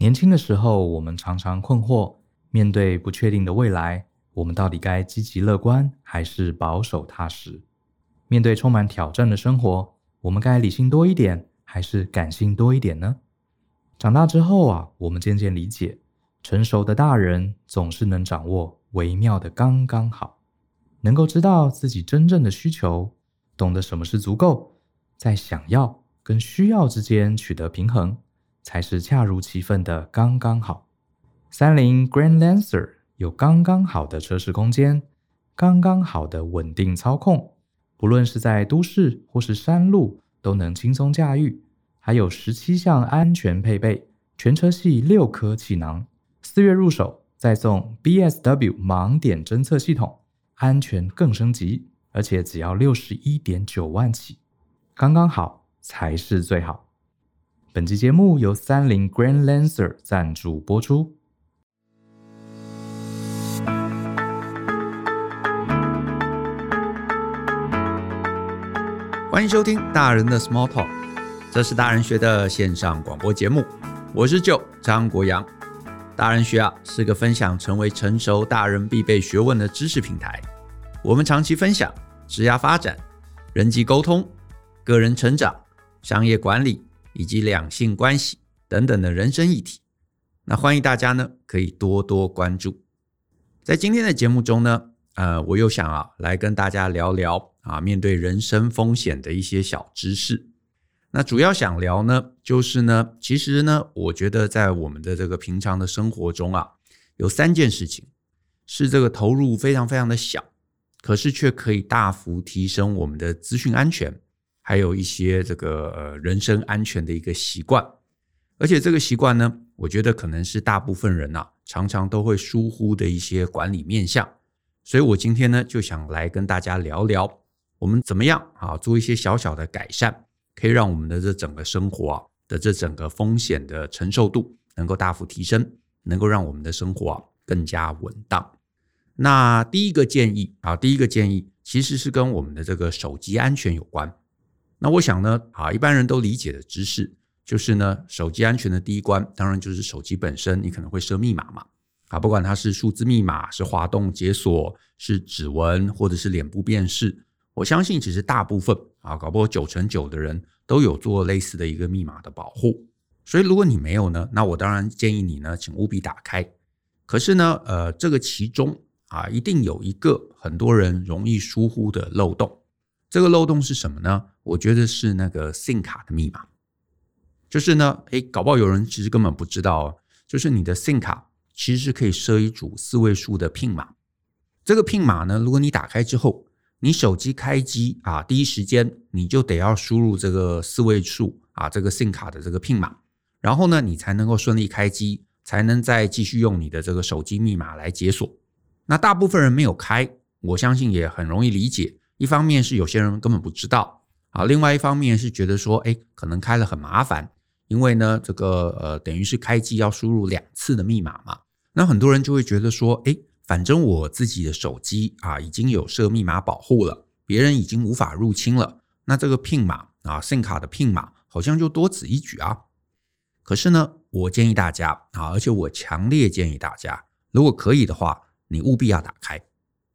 年轻的时候，我们常常困惑，面对不确定的未来，我们到底该积极乐观还是保守踏实？面对充满挑战的生活，我们该理性多一点还是感性多一点呢？长大之后啊，我们渐渐理解，成熟的大人总是能掌握微妙的刚刚好，能够知道自己真正的需求，懂得什么是足够，在想要跟需要之间取得平衡。才是恰如其分的刚刚好。三菱 Grand Lancer 有刚刚好的车室空间，刚刚好的稳定操控，不论是在都市或是山路都能轻松驾驭。还有十七项安全配备，全车系六颗气囊，四月入手再送 BSW 盲点侦测系统，安全更升级，而且只要六十一点九万起，刚刚好才是最好。本期节目由三菱 Grand Lancer 赞助播出。欢迎收听大人的 Small Talk，这是大人学的线上广播节目。我是 Joe 张国阳。大人学啊，是个分享成为成熟大人必备学问的知识平台。我们长期分享职业发展、人际沟通、个人成长、商业管理。以及两性关系等等的人生议题，那欢迎大家呢可以多多关注。在今天的节目中呢，呃，我又想啊来跟大家聊聊啊面对人生风险的一些小知识。那主要想聊呢，就是呢，其实呢，我觉得在我们的这个平常的生活中啊，有三件事情是这个投入非常非常的小，可是却可以大幅提升我们的资讯安全。还有一些这个呃人身安全的一个习惯，而且这个习惯呢，我觉得可能是大部分人呐、啊、常常都会疏忽的一些管理面向，所以我今天呢就想来跟大家聊聊，我们怎么样啊做一些小小的改善，可以让我们的这整个生活啊的这整个风险的承受度能够大幅提升，能够让我们的生活啊更加稳当。那第一个建议啊，第一个建议其实是跟我们的这个手机安全有关。那我想呢，啊，一般人都理解的知识就是呢，手机安全的第一关，当然就是手机本身，你可能会设密码嘛，啊，不管它是数字密码、是滑动解锁、是指纹或者是脸部辨识，我相信其实大部分啊，搞不好九成九的人都有做类似的一个密码的保护。所以如果你没有呢，那我当然建议你呢，请务必打开。可是呢，呃，这个其中啊，一定有一个很多人容易疏忽的漏洞。这个漏洞是什么呢？我觉得是那个 SIM 卡的密码，就是呢，诶，搞不好有人其实根本不知道，就是你的 SIM 卡其实是可以设一组四位数的 PIN 码。这个 PIN 码呢，如果你打开之后，你手机开机啊，第一时间你就得要输入这个四位数啊，这个 SIM 卡的这个 PIN 码，然后呢，你才能够顺利开机，才能再继续用你的这个手机密码来解锁。那大部分人没有开，我相信也很容易理解。一方面是有些人根本不知道啊，另外一方面是觉得说，哎，可能开了很麻烦，因为呢，这个呃，等于是开机要输入两次的密码嘛。那很多人就会觉得说，哎，反正我自己的手机啊已经有设密码保护了，别人已经无法入侵了，那这个 PIN 码啊，SIM 卡的 PIN 码好像就多此一举啊。可是呢，我建议大家啊，而且我强烈建议大家，如果可以的话，你务必要打开。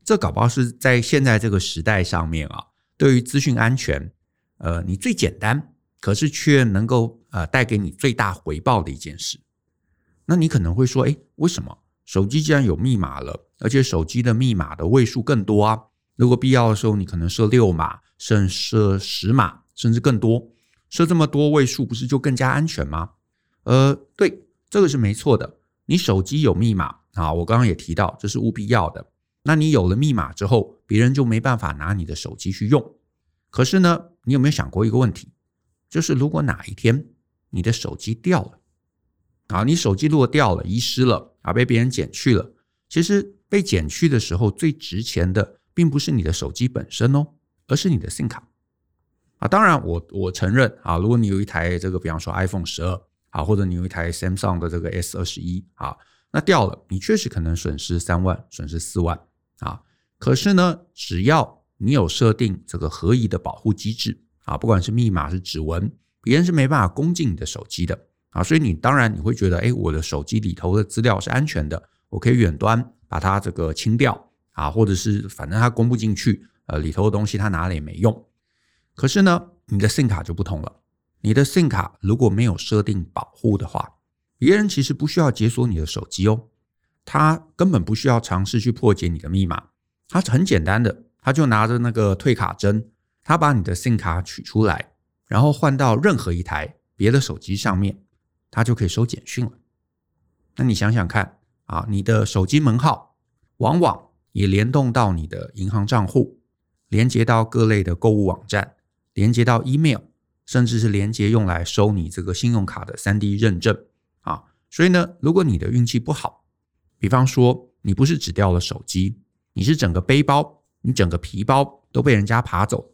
这搞不好是在现在这个时代上面啊，对于资讯安全，呃，你最简单，可是却能够呃带给你最大回报的一件事。那你可能会说，哎，为什么手机既然有密码了，而且手机的密码的位数更多啊？如果必要的时候，你可能设六码，甚至设十码，甚至更多，设这么多位数，不是就更加安全吗？呃，对，这个是没错的。你手机有密码啊，我刚刚也提到，这是务必要的。那你有了密码之后，别人就没办法拿你的手机去用。可是呢，你有没有想过一个问题？就是如果哪一天你的手机掉了，啊，你手机如果掉了、遗失了，啊，被别人捡去了，其实被捡去的时候最值钱的，并不是你的手机本身哦，而是你的 SIM 卡。啊，当然我我承认啊，如果你有一台这个，比方说 iPhone 十二啊，或者你有一台 Samsung 的这个 S 二十一啊，那掉了，你确实可能损失三万，损失四万。啊，可是呢，只要你有设定这个合宜的保护机制啊，不管是密码是指纹，别人是没办法攻进你的手机的啊，所以你当然你会觉得，哎，我的手机里头的资料是安全的，我可以远端把它这个清掉啊，或者是反正它攻不进去，呃，里头的东西它拿了也没用。可是呢，你的 SIM 卡就不同了，你的 SIM 卡如果没有设定保护的话，别人其实不需要解锁你的手机哦，他根本不需要尝试去破解你的密码，他很简单的，他就拿着那个退卡针，他把你的 SIM 卡取出来，然后换到任何一台别的手机上面。他就可以收简讯了。那你想想看啊，你的手机门号往往也联动到你的银行账户，连接到各类的购物网站，连接到 email，甚至是连接用来收你这个信用卡的 3D 认证啊。所以呢，如果你的运气不好，比方说你不是只掉了手机，你是整个背包、你整个皮包都被人家扒走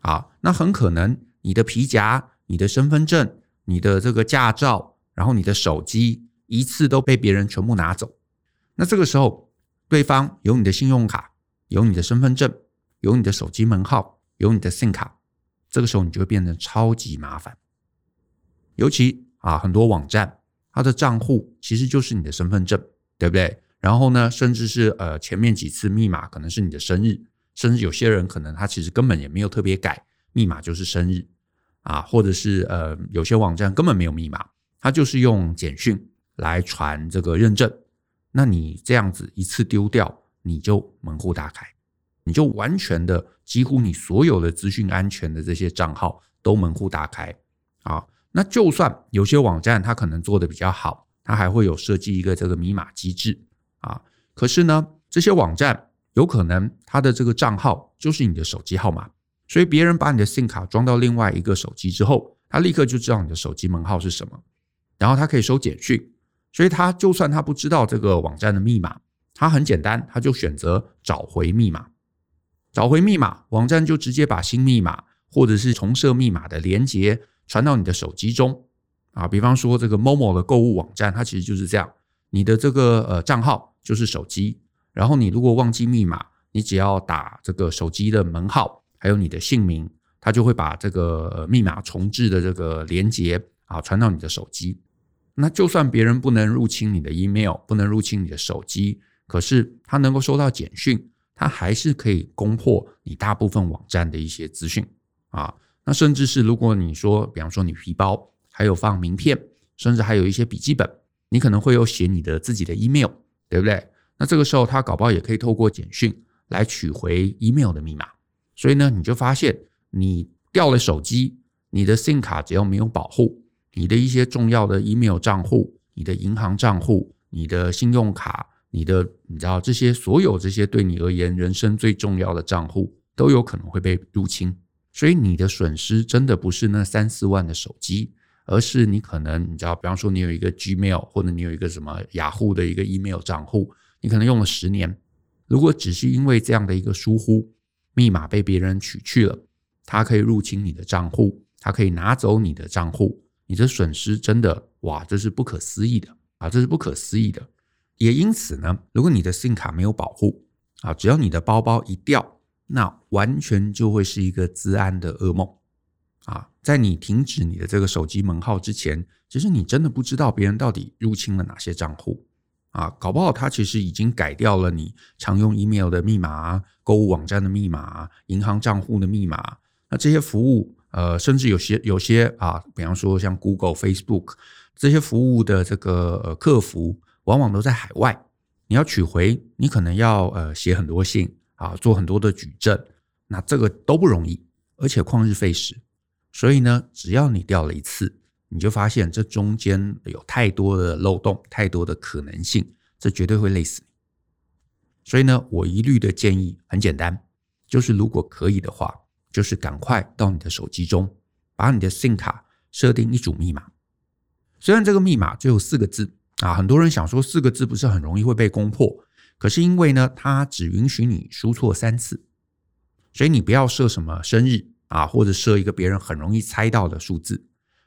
啊，那很可能你的皮夹、你的身份证。你的这个驾照，然后你的手机一次都被别人全部拿走，那这个时候，对方有你的信用卡，有你的身份证，有你的手机门号，有你的 SIM 卡，这个时候你就会变得超级麻烦。尤其啊，很多网站它的账户其实就是你的身份证，对不对？然后呢，甚至是呃前面几次密码可能是你的生日，甚至有些人可能他其实根本也没有特别改密码，就是生日。啊，或者是呃，有些网站根本没有密码，它就是用简讯来传这个认证。那你这样子一次丢掉，你就门户大开，你就完全的几乎你所有的资讯安全的这些账号都门户大开啊。那就算有些网站它可能做的比较好，它还会有设计一个这个密码机制。可是呢，这些网站有可能它的这个账号就是你的手机号码。所以别人把你的 SIM 卡装到另外一个手机之后，他立刻就知道你的手机门号是什么，然后他可以收简讯。所以他就算他不知道这个网站的密码，他很简单，他就选择找回密码。找回密码，网站就直接把新密码或者是重设密码的连接传到你的手机中。啊，比方说这个 Momo 的购物网站，它其实就是这样。你的这个呃账号就是手机，然后你如果忘记密码，你只要打这个手机的门号。还有你的姓名，他就会把这个密码重置的这个连接啊传到你的手机。那就算别人不能入侵你的 email，不能入侵你的手机，可是他能够收到简讯，他还是可以攻破你大部分网站的一些资讯啊。那甚至是如果你说，比方说你皮包还有放名片，甚至还有一些笔记本，你可能会有写你的自己的 email，对不对？那这个时候他搞不好也可以透过简讯来取回 email 的密码。所以呢，你就发现你掉了手机，你的 SIM 卡只要没有保护，你的一些重要的 email 账户、你的银行账户、你的信用卡、你的你知道这些所有这些对你而言人生最重要的账户都有可能会被入侵。所以你的损失真的不是那三四万的手机，而是你可能你知道，比方说你有一个 Gmail 或者你有一个什么雅虎的一个 email 账户，你可能用了十年，如果只是因为这样的一个疏忽。密码被别人取去了，他可以入侵你的账户，他可以拿走你的账户，你的损失真的哇，这是不可思议的啊，这是不可思议的。也因此呢，如果你的 SIM 卡没有保护啊，只要你的包包一掉，那完全就会是一个自安的噩梦啊。在你停止你的这个手机门号之前，其实你真的不知道别人到底入侵了哪些账户。啊，搞不好他其实已经改掉了你常用 email 的密码、购物网站的密码、银行账户的密码。那这些服务，呃，甚至有些有些啊，比方说像 Google、Facebook 这些服务的这个客服，往往都在海外。你要取回，你可能要呃写很多信啊，做很多的举证，那这个都不容易，而且旷日费时。所以呢，只要你掉了一次。你就发现这中间有太多的漏洞，太多的可能性，这绝对会累死你。所以呢，我一律的建议很简单，就是如果可以的话，就是赶快到你的手机中，把你的 SIM 卡设定一组密码。虽然这个密码只有四个字啊，很多人想说四个字不是很容易会被攻破，可是因为呢，它只允许你输错三次，所以你不要设什么生日啊，或者设一个别人很容易猜到的数字。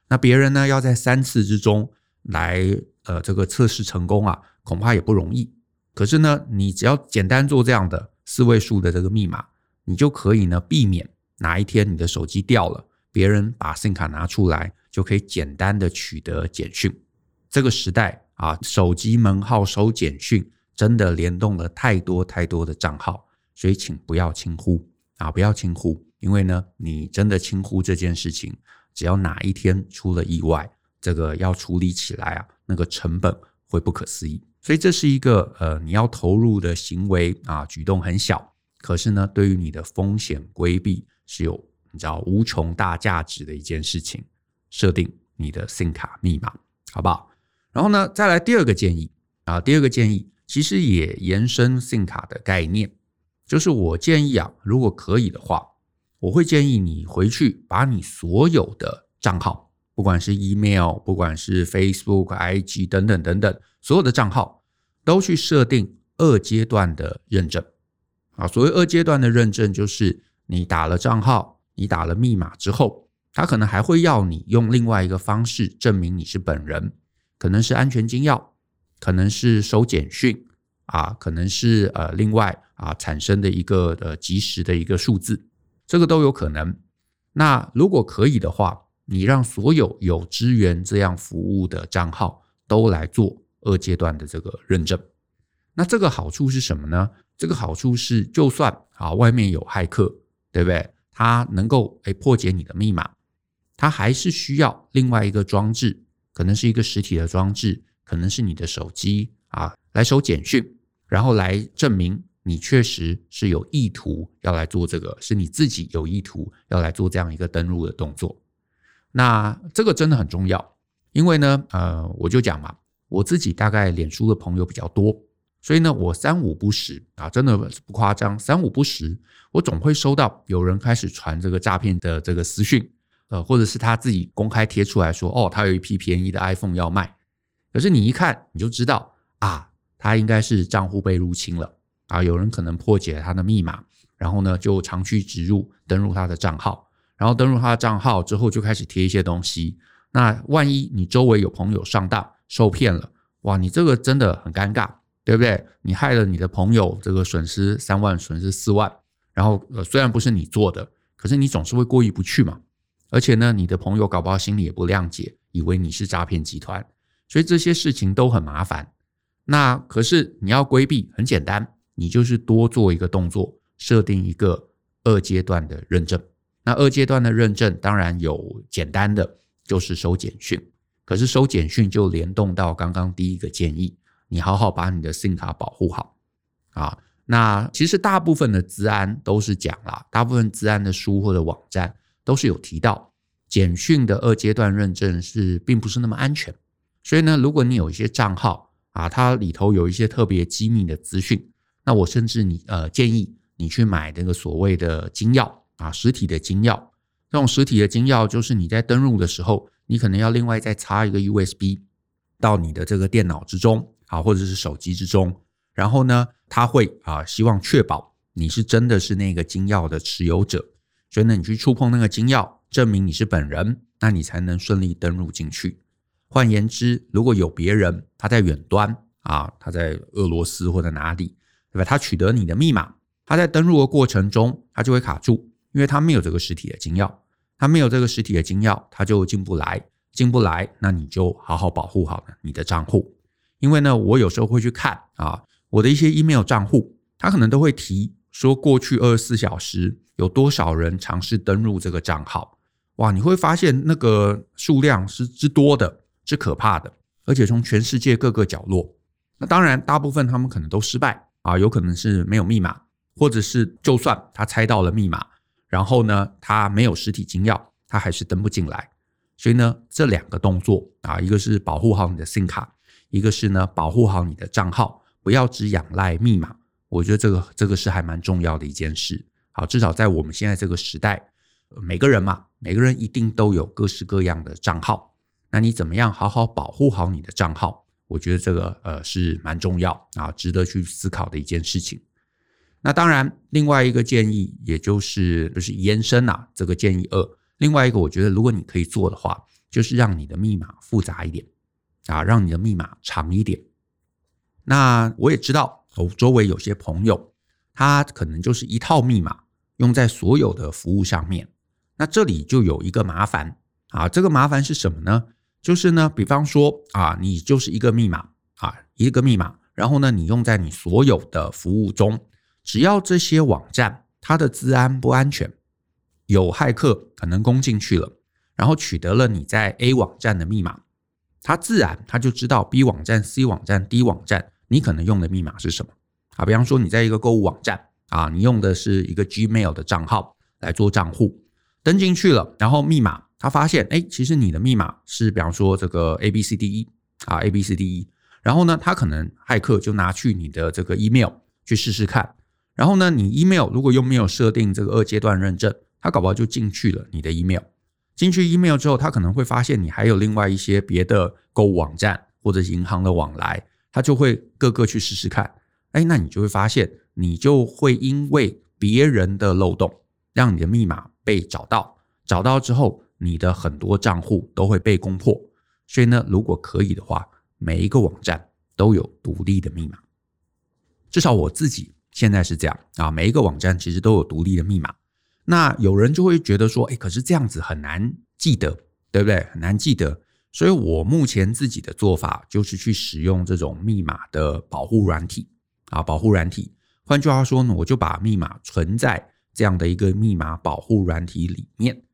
那别人呢，要在三次之中来呃这个测试成功啊，恐怕也不容易。可是呢，你只要简单做这样的四位数的这个密码，你就可以呢避免哪一天你的手机掉了，别人把 SIM 卡拿出来，就可以简单的取得简讯。这个时代啊，手机门号收简讯真的联动了太多太多的账号，所以请不要轻忽啊，不要轻忽，因为呢，你真的轻忽这件事情，只要哪一天出了意外，这个要处理起来啊，那个成本会不可思议。所以这是一个呃，你要投入的行为啊，举动很小，可是呢，对于你的风险规避是有你知道无穷大价值的一件事情。设定你的 SIM 卡密码，好不好？然后呢，再来第二个建议啊，第二个建议其实也延伸 SIM 卡的概念，就是我建议啊，如果可以的话，我会建议你回去把你所有的账号，不管是 email，不管是 Facebook、IG 等等等等，所有的账号都去设定二阶段的认证啊。所谓二阶段的认证，就是你打了账号，你打了密码之后，他可能还会要你用另外一个方式证明你是本人。可能是安全金钥，可能是收简讯啊，可能是呃另外啊产生的一个呃即时的一个数字，这个都有可能。那如果可以的话，你让所有有支援这样服务的账号都来做二阶段的这个认证，那这个好处是什么呢？这个好处是，就算啊外面有骇客，对不对？他能够诶破解你的密码，他还是需要另外一个装置。可能是一个实体的装置，可能是你的手机啊，来收简讯，然后来证明你确实是有意图要来做这个，是你自己有意图要来做这样一个登录的动作。那这个真的很重要，因为呢，呃，我就讲嘛，我自己大概脸书的朋友比较多，所以呢，我三五不时啊，真的不夸张，三五不时，我总会收到有人开始传这个诈骗的这个私讯。呃，或者是他自己公开贴出来说，哦，他有一批便宜的 iPhone 要卖，可是你一看你就知道啊，他应该是账户被入侵了啊，有人可能破解了他的密码，然后呢就长驱直入登入他的账号，然后登入他的账号之后就开始贴一些东西，那万一你周围有朋友上当受骗了，哇，你这个真的很尴尬，对不对？你害了你的朋友这个损失三万，损失四万，然后呃虽然不是你做的，可是你总是会过意不去嘛。而且呢，你的朋友搞不好心里也不谅解，以为你是诈骗集团，所以这些事情都很麻烦。那可是你要规避，很简单，你就是多做一个动作，设定一个二阶段的认证。那二阶段的认证当然有简单的，就是收简讯。可是收简讯就联动到刚刚第一个建议，你好好把你的 SIM 卡保护好啊。那其实大部分的资安都是讲啦，大部分资安的书或者网站。都是有提到简讯的二阶段认证是并不是那么安全，所以呢，如果你有一些账号啊，它里头有一些特别机密的资讯，那我甚至你呃建议你去买那个所谓的金钥啊，实体的金钥。这种实体的金钥就是你在登录的时候，你可能要另外再插一个 USB 到你的这个电脑之中啊，或者是手机之中，然后呢，他会啊希望确保你是真的是那个金钥的持有者。所以呢，你去触碰那个金钥，证明你是本人，那你才能顺利登入进去。换言之，如果有别人他在远端啊，他在俄罗斯或者哪里，对吧？他取得你的密码，他在登入的过程中，他就会卡住，因为他没有这个实体的金钥，他没有这个实体的金钥，他就进不来，进不来，那你就好好保护好你的账户。因为呢，我有时候会去看啊，我的一些 email 账户，他可能都会提说，过去二十四小时。有多少人尝试登入这个账号？哇，你会发现那个数量是之多的，是可怕的，而且从全世界各个角落。那当然，大部分他们可能都失败啊，有可能是没有密码，或者是就算他猜到了密码，然后呢，他没有实体金钥，他还是登不进来。所以呢，这两个动作啊，一个是保护好你的 SIM 卡，一个是呢保护好你的账号，不要只仰赖密码。我觉得这个这个是还蛮重要的一件事。好，至少在我们现在这个时代，每个人嘛，每个人一定都有各式各样的账号。那你怎么样好好保护好你的账号？我觉得这个呃是蛮重要啊，值得去思考的一件事情。那当然，另外一个建议，也就是就是延伸啊，这个建议二，另外一个我觉得如果你可以做的话，就是让你的密码复杂一点啊，让你的密码长一点。那我也知道，我周围有些朋友，他可能就是一套密码。用在所有的服务上面，那这里就有一个麻烦，啊，这个麻烦是什么呢？就是呢，比方说啊，你就是一个密码啊，一个密码，然后呢，你用在你所有的服务中，只要这些网站它的资安不安全，有骇客可能攻进去了，然后取得了你在 A 网站的密码，它自然它就知道 B 网站、C 网站、D 网站你可能用的密码是什么啊。比方说你在一个购物网站啊，你用的是一个 Gmail 的账号来做账户，登进去了，然后密码他发现，哎，其实你的密码是比方说这个 A B C D E 啊 A B C D E，然后呢，他可能骇客就拿去你的这个 email 去试试看，然后呢，你 email 如果又没有设定这个二阶段认证。他搞不好就进去了你的 email，进去 email 之后，他可能会发现你还有另外一些别的购物网站或者银行的往来，他就会各个去试试看。哎，那你就会发现，你就会因为别人的漏洞，让你的密码被找到，找到之后，你的很多账户都会被攻破。所以呢，如果可以的话，每一个网站都有独立的密码，至少我自己现在是这样啊，每一个网站其实都有独立的密码。那有人就会觉得说，哎，可是这样子很难记得，对不对？很难记得。所以我目前自己的做法就是去使用这种密码的保护软体啊，保护软体。换句话说呢，我就把密码存在这样的一个密码保护软体里面。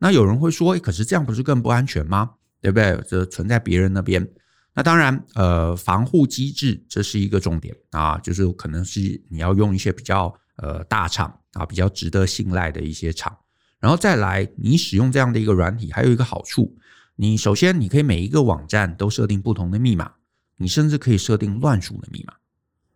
那有人会说，可是这样不是更不安全吗？对不对？这存在别人那边。那当然，呃，防护机制这是一个重点啊，就是可能是你要用一些比较呃大厂。啊，比较值得信赖的一些厂，然后再来，你使用这样的一个软体，还有一个好处，你首先你可以每一个网站都设定不同的密码，你甚至可以设定乱数的密码。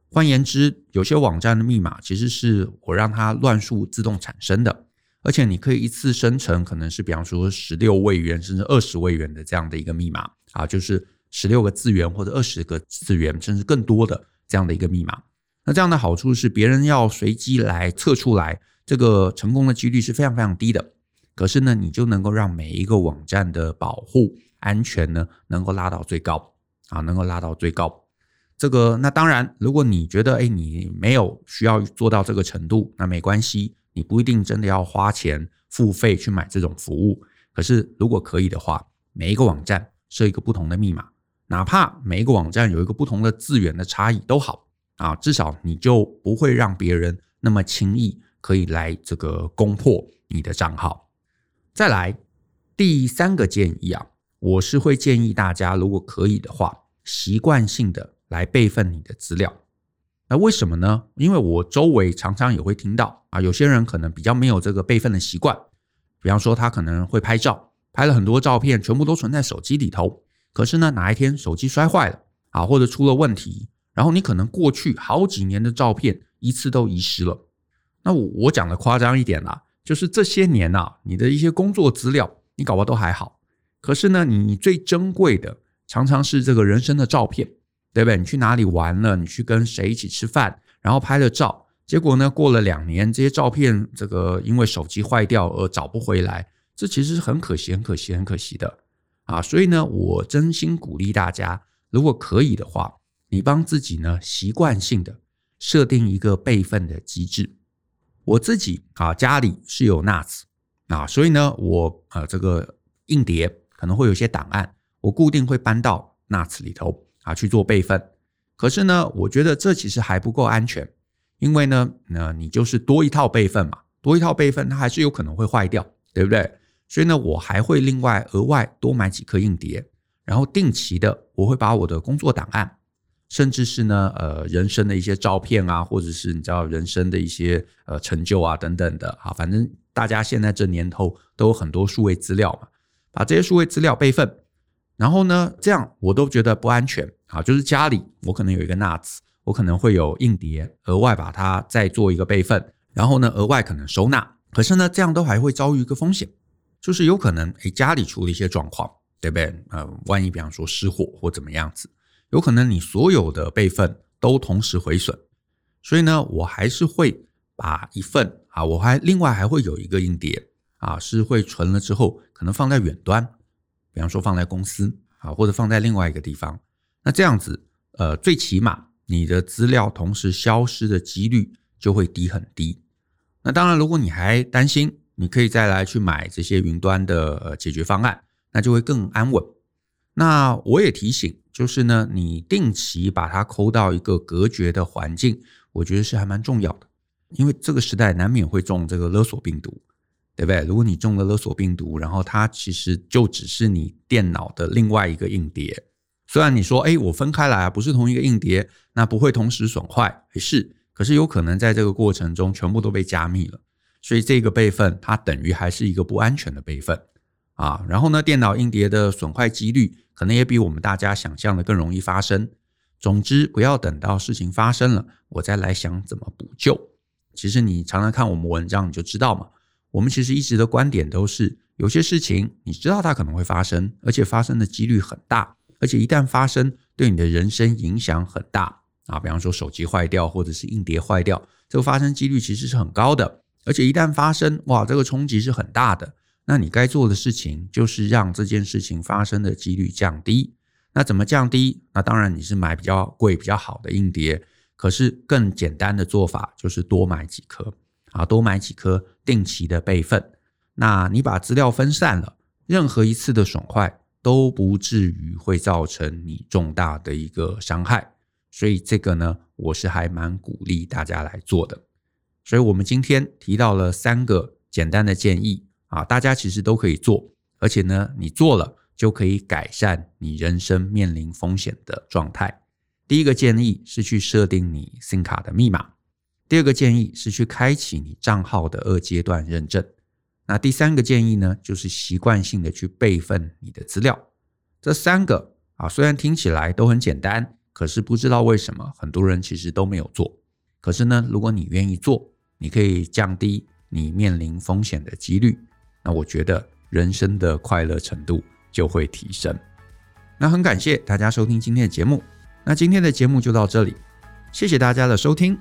换言之，有些网站的密码其实是我让它乱数自动产生的，而且你可以一次生成，可能是比方说十六位元甚至二十位元的这样的一个密码啊，就是十六个字元或者二十个字元，甚至更多的这样的一个密码。那这样的好处是，别人要随机来测出来，这个成功的几率是非常非常低的。可是呢，你就能够让每一个网站的保护安全呢，能够拉到最高啊，能够拉到最高。这个那当然，如果你觉得哎，你没有需要做到这个程度，那没关系，你不一定真的要花钱付费去买这种服务。可是如果可以的话，每一个网站设一个不同的密码，哪怕每一个网站有一个不同的字源的差异都好。啊，至少你就不会让别人那么轻易可以来这个攻破你的账号。再来第三个建议啊，我是会建议大家，如果可以的话，习惯性的来备份你的资料。那为什么呢？因为我周围常常也会听到啊，有些人可能比较没有这个备份的习惯，比方说他可能会拍照，拍了很多照片，全部都存在手机里头。可是呢，哪一天手机摔坏了啊，或者出了问题。然后你可能过去好几年的照片一次都遗失了。那我我讲的夸张一点啦，就是这些年呐，你的一些工作资料你搞不好都还好，可是呢，你最珍贵的常常是这个人生的照片，对不对？你去哪里玩了？你去跟谁一起吃饭？然后拍了照，结果呢，过了两年，这些照片这个因为手机坏掉而找不回来，这其实是很可惜、很可惜、很可惜的啊！所以呢，我真心鼓励大家，如果可以的话。你帮自己呢，习惯性的设定一个备份的机制。我自己啊，家里是有 NAS 啊，所以呢，我呃这个硬碟可能会有些档案，我固定会搬到 NAS 里头啊去做备份。可是呢，我觉得这其实还不够安全，因为呢，那你就是多一套备份嘛，多一套备份它还是有可能会坏掉，对不对？所以呢，我还会另外额外多买几颗硬碟，然后定期的我会把我的工作档案。甚至是呢，呃，人生的一些照片啊，或者是你知道人生的一些呃成就啊等等的，啊，反正大家现在这年头都有很多数位资料嘛，把这些数位资料备份，然后呢，这样我都觉得不安全啊。就是家里我可能有一个 NAS，我可能会有硬碟，额外把它再做一个备份，然后呢，额外可能收纳。可是呢，这样都还会遭遇一个风险，就是有可能诶家里出了一些状况，对不对？呃，万一比方说失火或怎么样子。有可能你所有的备份都同时毁损，所以呢，我还是会把一份啊，我还另外还会有一个硬碟啊，是会存了之后可能放在远端，比方说放在公司啊，或者放在另外一个地方。那这样子，呃，最起码你的资料同时消失的几率就会低很低。那当然，如果你还担心，你可以再来去买这些云端的呃解决方案那就会更安稳。那我也提醒，就是呢，你定期把它抠到一个隔绝的环境，我觉得是还蛮重要的，因为这个时代难免会中这个勒索病毒，对不对？如果你中了勒索病毒，然后它其实就只是你电脑的另外一个硬碟。虽然你说，哎，我分开来啊，不是同一个硬碟，那不会同时损坏，是，可是有可能在这个过程中全部都被加密了，所以这个备份它等于还是一个不安全的备份啊。然后呢，电脑硬碟的损坏几率可能也比我们大家想象的更容易发生。总之，不要等到事情发生了，我再来想怎么补救。其实你常常看我们文章，你就知道嘛。我们其实一直的观点都是，有些事情你知道它可能会发生，而且发生的几率很大。而且一旦发生，对你的人生影响很大啊！比方说手机坏掉，或者是硬碟坏掉，这个发生几率其实是很高的。而且一旦发生，哇，这个冲击是很大的。那你该做的事情就是让这件事情发生的几率降低。那怎么降低？那当然你是买比较贵、比较好的硬碟。可是更简单的做法就是多买几颗啊，多买几颗定期的备份。那你把资料分散了，任何一次的损坏。都不至于会造成你重大的一个伤害，所以这个呢，我是还蛮鼓励大家来做的。所以我们今天提到了三个简单的建议啊，大家其实都可以做，而且呢，你做了就可以改善你人生面临风险的状态。第一个建议是去设定你 SIM 卡的密码，第二个建议是去开启你账号的二阶段认证。那第三个建议呢，就是习惯性的去备份你的资料。这三个啊，虽然听起来都很简单，可是不知道为什么很多人其实都没有做。可是呢，如果你愿意做，你可以降低你面临风险的几率。那我觉得人生的快乐程度就会提升。那很感谢大家收听今天的节目。那今天的节目就到这里，谢谢大家的收听。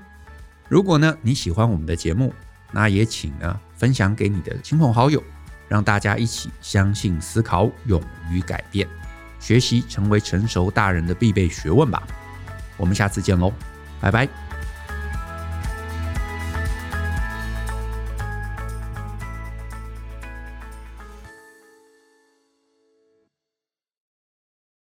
如果呢，你喜欢我们的节目，那也请呢分享给你的亲朋好友，让大家一起相信、思考、勇于改变，学习成为成熟大人的必备学问吧。我们下次见喽，拜拜。